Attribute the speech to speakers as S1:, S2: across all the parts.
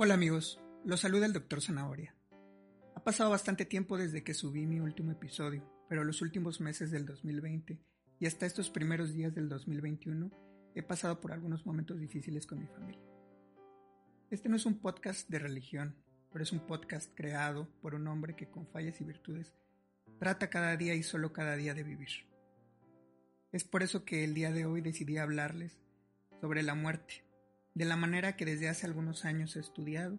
S1: Hola amigos, los saluda el Dr. Zanahoria. Ha pasado bastante tiempo desde que subí mi último episodio, pero los últimos meses del 2020 y hasta estos primeros días del 2021 he pasado por algunos momentos difíciles con mi familia. Este no es un podcast de religión, pero es un podcast creado por un hombre que con fallas y virtudes trata cada día y solo cada día de vivir. Es por eso que el día de hoy decidí hablarles sobre la muerte de la manera que desde hace algunos años he estudiado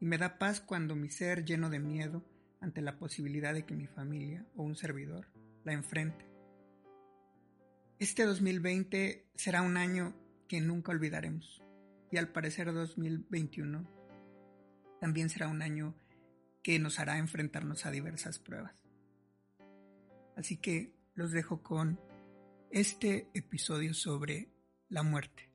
S1: y me da paz cuando mi ser lleno de miedo ante la posibilidad de que mi familia o un servidor la enfrente. Este 2020 será un año que nunca olvidaremos y al parecer 2021 también será un año que nos hará enfrentarnos a diversas pruebas. Así que los dejo con este episodio sobre la muerte.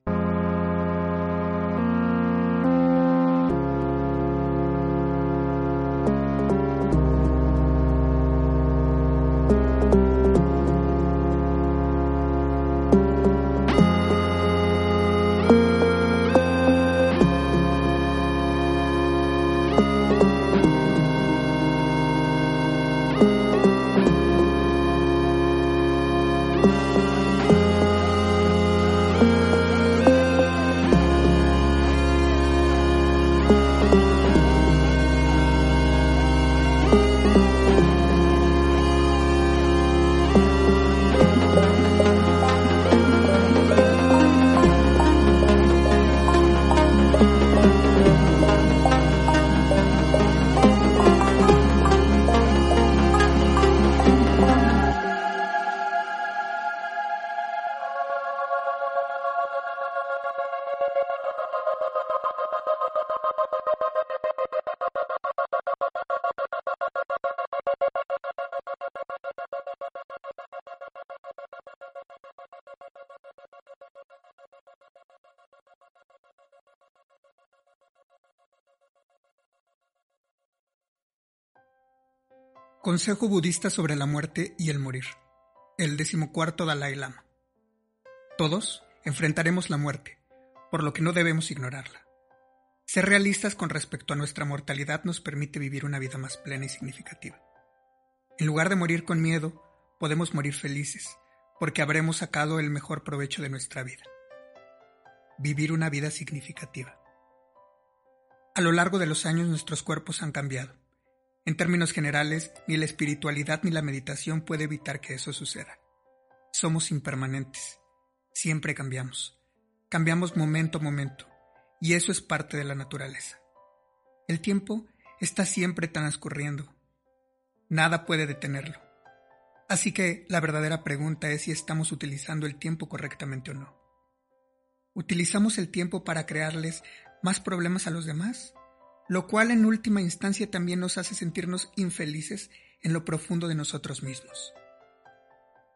S1: Consejo budista sobre la muerte y el morir. El decimocuarto Dalai Lama. Todos enfrentaremos la muerte, por lo que no debemos ignorarla. Ser realistas con respecto a nuestra mortalidad nos permite vivir una vida más plena y significativa. En lugar de morir con miedo, podemos morir felices, porque habremos sacado el mejor provecho de nuestra vida. Vivir una vida significativa. A lo largo de los años nuestros cuerpos han cambiado en términos generales, ni la espiritualidad ni la meditación puede evitar que eso suceda. Somos impermanentes. Siempre cambiamos. Cambiamos momento a momento. Y eso es parte de la naturaleza. El tiempo está siempre transcurriendo. Nada puede detenerlo. Así que la verdadera pregunta es si estamos utilizando el tiempo correctamente o no. ¿Utilizamos el tiempo para crearles más problemas a los demás? Lo cual en última instancia también nos hace sentirnos infelices en lo profundo de nosotros mismos.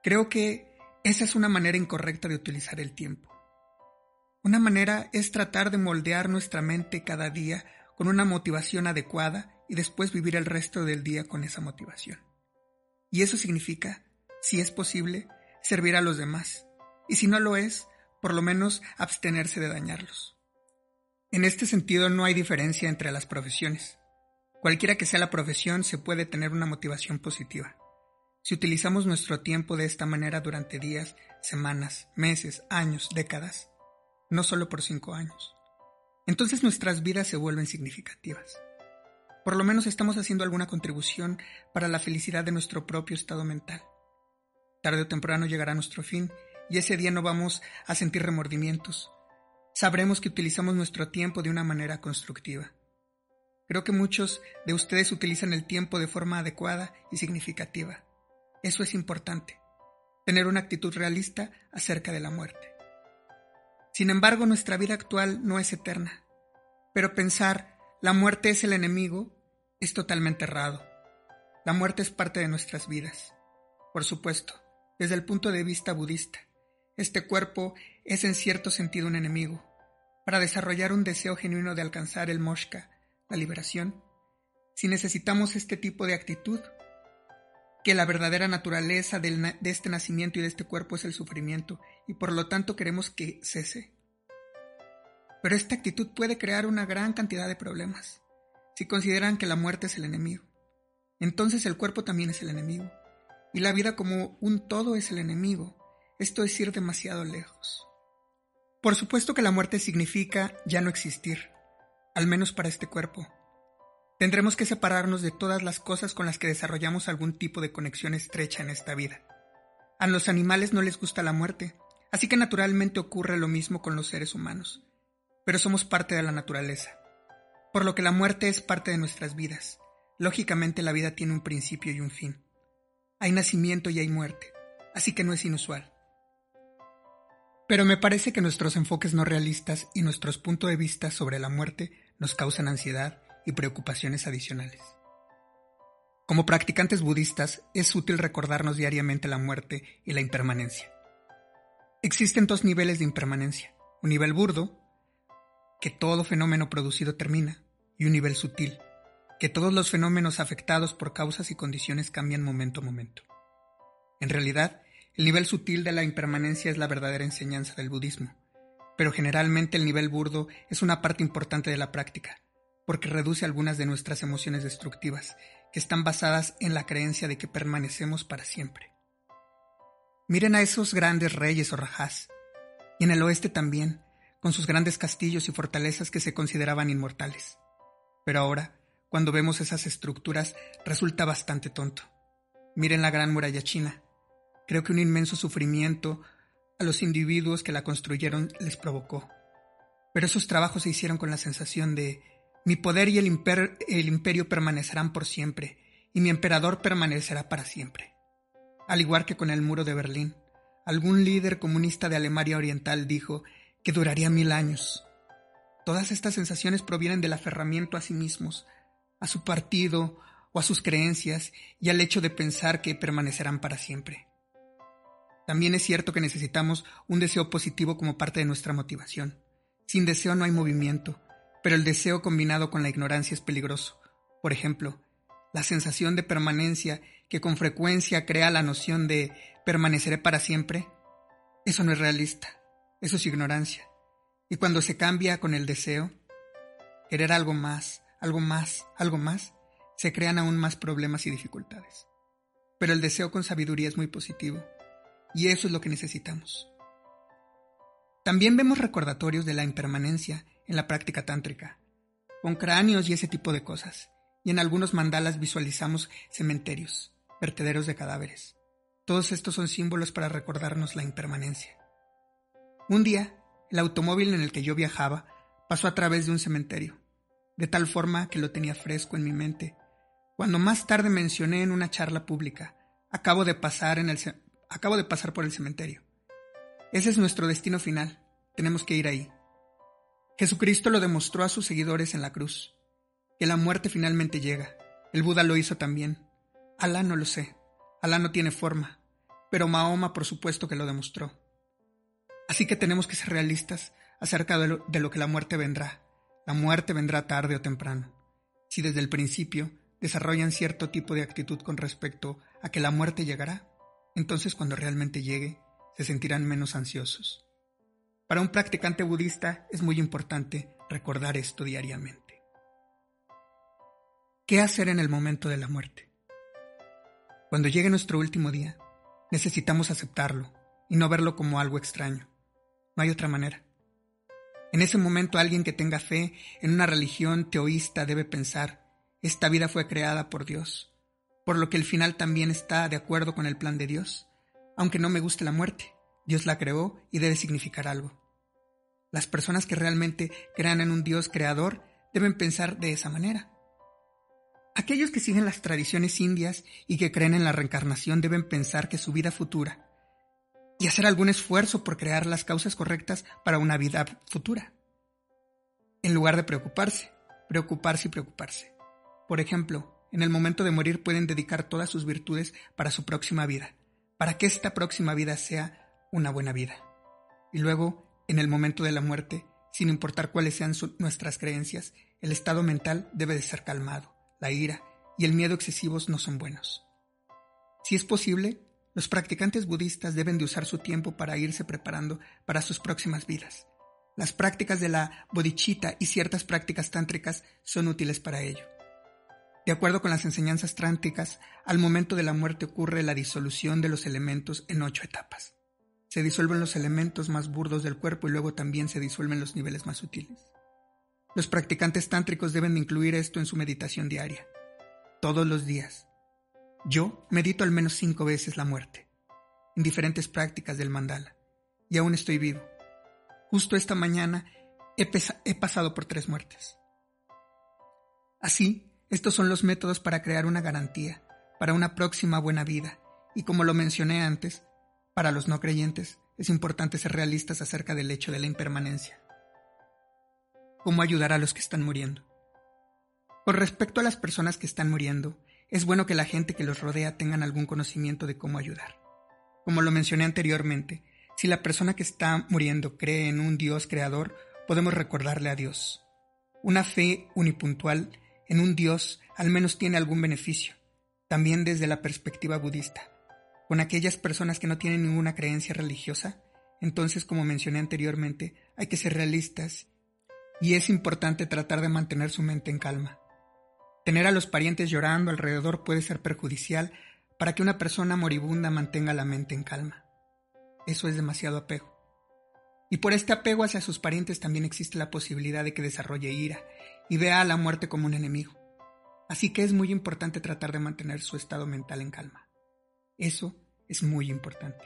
S1: Creo que esa es una manera incorrecta de utilizar el tiempo. Una manera es tratar de moldear nuestra mente cada día con una motivación adecuada y después vivir el resto del día con esa motivación. Y eso significa, si es posible, servir a los demás, y si no lo es, por lo menos abstenerse de dañarlos. En este sentido no hay diferencia entre las profesiones. Cualquiera que sea la profesión se puede tener una motivación positiva. Si utilizamos nuestro tiempo de esta manera durante días, semanas, meses, años, décadas, no solo por cinco años, entonces nuestras vidas se vuelven significativas. Por lo menos estamos haciendo alguna contribución para la felicidad de nuestro propio estado mental. Tarde o temprano llegará nuestro fin y ese día no vamos a sentir remordimientos, sabremos que utilizamos nuestro tiempo de una manera constructiva. Creo que muchos de ustedes utilizan el tiempo de forma adecuada y significativa. Eso es importante, tener una actitud realista acerca de la muerte. Sin embargo, nuestra vida actual no es eterna, pero pensar la muerte es el enemigo es totalmente errado. La muerte es parte de nuestras vidas. Por supuesto, desde el punto de vista budista, este cuerpo es en cierto sentido un enemigo. Para desarrollar un deseo genuino de alcanzar el moshka, la liberación, si necesitamos este tipo de actitud, que la verdadera naturaleza de este nacimiento y de este cuerpo es el sufrimiento, y por lo tanto queremos que cese. Pero esta actitud puede crear una gran cantidad de problemas, si consideran que la muerte es el enemigo. Entonces el cuerpo también es el enemigo, y la vida como un todo es el enemigo. Esto es ir demasiado lejos. Por supuesto que la muerte significa ya no existir, al menos para este cuerpo. Tendremos que separarnos de todas las cosas con las que desarrollamos algún tipo de conexión estrecha en esta vida. A los animales no les gusta la muerte, así que naturalmente ocurre lo mismo con los seres humanos. Pero somos parte de la naturaleza, por lo que la muerte es parte de nuestras vidas. Lógicamente la vida tiene un principio y un fin. Hay nacimiento y hay muerte, así que no es inusual. Pero me parece que nuestros enfoques no realistas y nuestros puntos de vista sobre la muerte nos causan ansiedad y preocupaciones adicionales. Como practicantes budistas, es útil recordarnos diariamente la muerte y la impermanencia. Existen dos niveles de impermanencia, un nivel burdo, que todo fenómeno producido termina, y un nivel sutil, que todos los fenómenos afectados por causas y condiciones cambian momento a momento. En realidad, el nivel sutil de la impermanencia es la verdadera enseñanza del budismo, pero generalmente el nivel burdo es una parte importante de la práctica, porque reduce algunas de nuestras emociones destructivas, que están basadas en la creencia de que permanecemos para siempre. Miren a esos grandes reyes o rajás, y en el oeste también, con sus grandes castillos y fortalezas que se consideraban inmortales. Pero ahora, cuando vemos esas estructuras, resulta bastante tonto. Miren la gran muralla china. Creo que un inmenso sufrimiento a los individuos que la construyeron les provocó. Pero esos trabajos se hicieron con la sensación de mi poder y el, imperio permanecerán por siempre, y mi emperador permanecerá para siempre. Al igual que con el muro de Berlín, algún líder comunista de Alemania Oriental dijo que duraría mil años. Todas estas sensaciones provienen del aferramiento a sí mismos, a su partido o a sus creencias y al hecho de pensar que permanecerán para siempre. También es cierto que necesitamos un deseo positivo como parte de nuestra motivación. Sin deseo no hay movimiento, pero el deseo combinado con la ignorancia es peligroso. Por ejemplo, la sensación de permanencia que con frecuencia crea la noción de permaneceré para siempre, eso no es realista, eso es ignorancia. Y cuando se cambia con el deseo, querer algo más, algo más, algo más, se crean aún más problemas y dificultades. Pero el deseo con sabiduría es muy positivo, y eso es lo que necesitamos. También vemos recordatorios de la impermanencia en la práctica tántrica, con cráneos y ese tipo de cosas, y en algunos mandalas visualizamos cementerios, vertederos de cadáveres. Todos estos son símbolos para recordarnos la impermanencia. Un día, el automóvil en el que yo viajaba pasó a través de un cementerio, de tal forma que lo tenía fresco en mi mente. Cuando más tarde mencioné en una charla pública, acabo de pasar, en el acabo de pasar por el cementerio. Ese es nuestro destino final. Tenemos que ir ahí. Jesucristo lo demostró a sus seguidores en la cruz, que la muerte finalmente llega. El Buda lo hizo también. Alá no lo sé. Alá no tiene forma. Pero Mahoma por supuesto que lo demostró. Así que tenemos que ser realistas acerca de lo, de lo que la muerte vendrá. La muerte vendrá tarde o temprano. Si desde el principio desarrollan cierto tipo de actitud con respecto a que la muerte llegará, entonces cuando realmente llegue, se sentirán menos ansiosos. Para un practicante budista es muy importante recordar esto diariamente. ¿Qué hacer en el momento de la muerte? Cuando llegue nuestro último día, necesitamos aceptarlo y no verlo como algo extraño. No hay otra manera. En ese momento alguien que tenga fe en una religión teoísta debe pensar, esta vida fue creada por Dios, por lo que el final también está de acuerdo con el plan de Dios, aunque no me guste la muerte. Dios la creó y debe significar algo. Las personas que realmente crean en un Dios creador deben pensar de esa manera. Aquellos que siguen las tradiciones indias y que creen en la reencarnación deben pensar que su vida futura y hacer algún esfuerzo por crear las causas correctas para una vida futura. En lugar de preocuparse, preocuparse y preocuparse. Por ejemplo, en el momento de morir pueden dedicar todas sus virtudes para su próxima vida, para que esta próxima vida sea una buena vida. Y luego, en el momento de la muerte, sin importar cuáles sean nuestras creencias, el estado mental debe de ser calmado, la ira y el miedo excesivos no son buenos. Si es posible, los practicantes budistas deben de usar su tiempo para irse preparando para sus próximas vidas. Las prácticas de la bodhicitta y ciertas prácticas tántricas son útiles para ello. De acuerdo con las enseñanzas tránticas, al momento de la muerte ocurre la disolución de los elementos en ocho etapas. Se disuelven los elementos más burdos del cuerpo y luego también se disuelven los niveles más sutiles. Los practicantes tántricos deben de incluir esto en su meditación diaria, todos los días. Yo medito al menos cinco veces la muerte, en diferentes prácticas del mandala, y aún estoy vivo. Justo esta mañana he, he pasado por tres muertes. Así, estos son los métodos para crear una garantía, para una próxima buena vida, y como lo mencioné antes, para los no creyentes es importante ser realistas acerca del hecho de la impermanencia. ¿Cómo ayudar a los que están muriendo? Con respecto a las personas que están muriendo, es bueno que la gente que los rodea tengan algún conocimiento de cómo ayudar. Como lo mencioné anteriormente, si la persona que está muriendo cree en un Dios creador, podemos recordarle a Dios. Una fe unipuntual en un Dios al menos tiene algún beneficio, también desde la perspectiva budista con aquellas personas que no tienen ninguna creencia religiosa, entonces, como mencioné anteriormente, hay que ser realistas y es importante tratar de mantener su mente en calma. Tener a los parientes llorando alrededor puede ser perjudicial para que una persona moribunda mantenga la mente en calma. Eso es demasiado apego. Y por este apego hacia sus parientes también existe la posibilidad de que desarrolle ira y vea a la muerte como un enemigo. Así que es muy importante tratar de mantener su estado mental en calma. Eso es muy importante.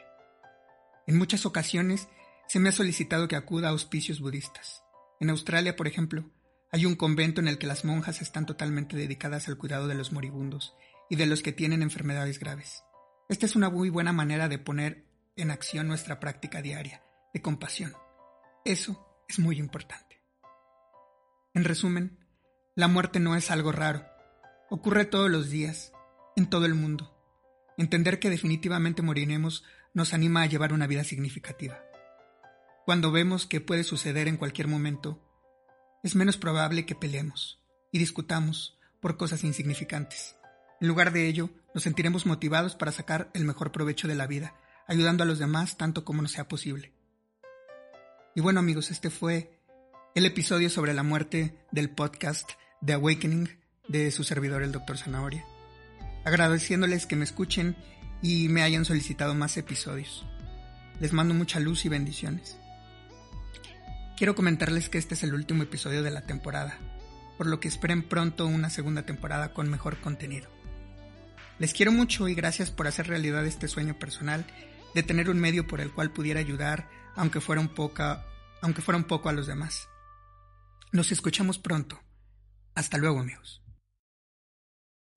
S1: En muchas ocasiones se me ha solicitado que acuda a hospicios budistas. En Australia, por ejemplo, hay un convento en el que las monjas están totalmente dedicadas al cuidado de los moribundos y de los que tienen enfermedades graves. Esta es una muy buena manera de poner en acción nuestra práctica diaria de compasión. Eso es muy importante. En resumen, la muerte no es algo raro. Ocurre todos los días, en todo el mundo. Entender que definitivamente moriremos nos anima a llevar una vida significativa. Cuando vemos que puede suceder en cualquier momento, es menos probable que peleemos y discutamos por cosas insignificantes. En lugar de ello, nos sentiremos motivados para sacar el mejor provecho de la vida, ayudando a los demás tanto como nos sea posible. Y bueno amigos, este fue el episodio sobre la muerte del podcast The Awakening de su servidor el Dr. Zanahoria agradeciéndoles que me escuchen y me hayan solicitado más episodios. Les mando mucha luz y bendiciones. Quiero comentarles que este es el último episodio de la temporada, por lo que esperen pronto una segunda temporada con mejor contenido. Les quiero mucho y gracias por hacer realidad este sueño personal de tener un medio por el cual pudiera ayudar, aunque fuera un poco, aunque fuera un poco a los demás. Nos escuchamos pronto. Hasta luego, amigos.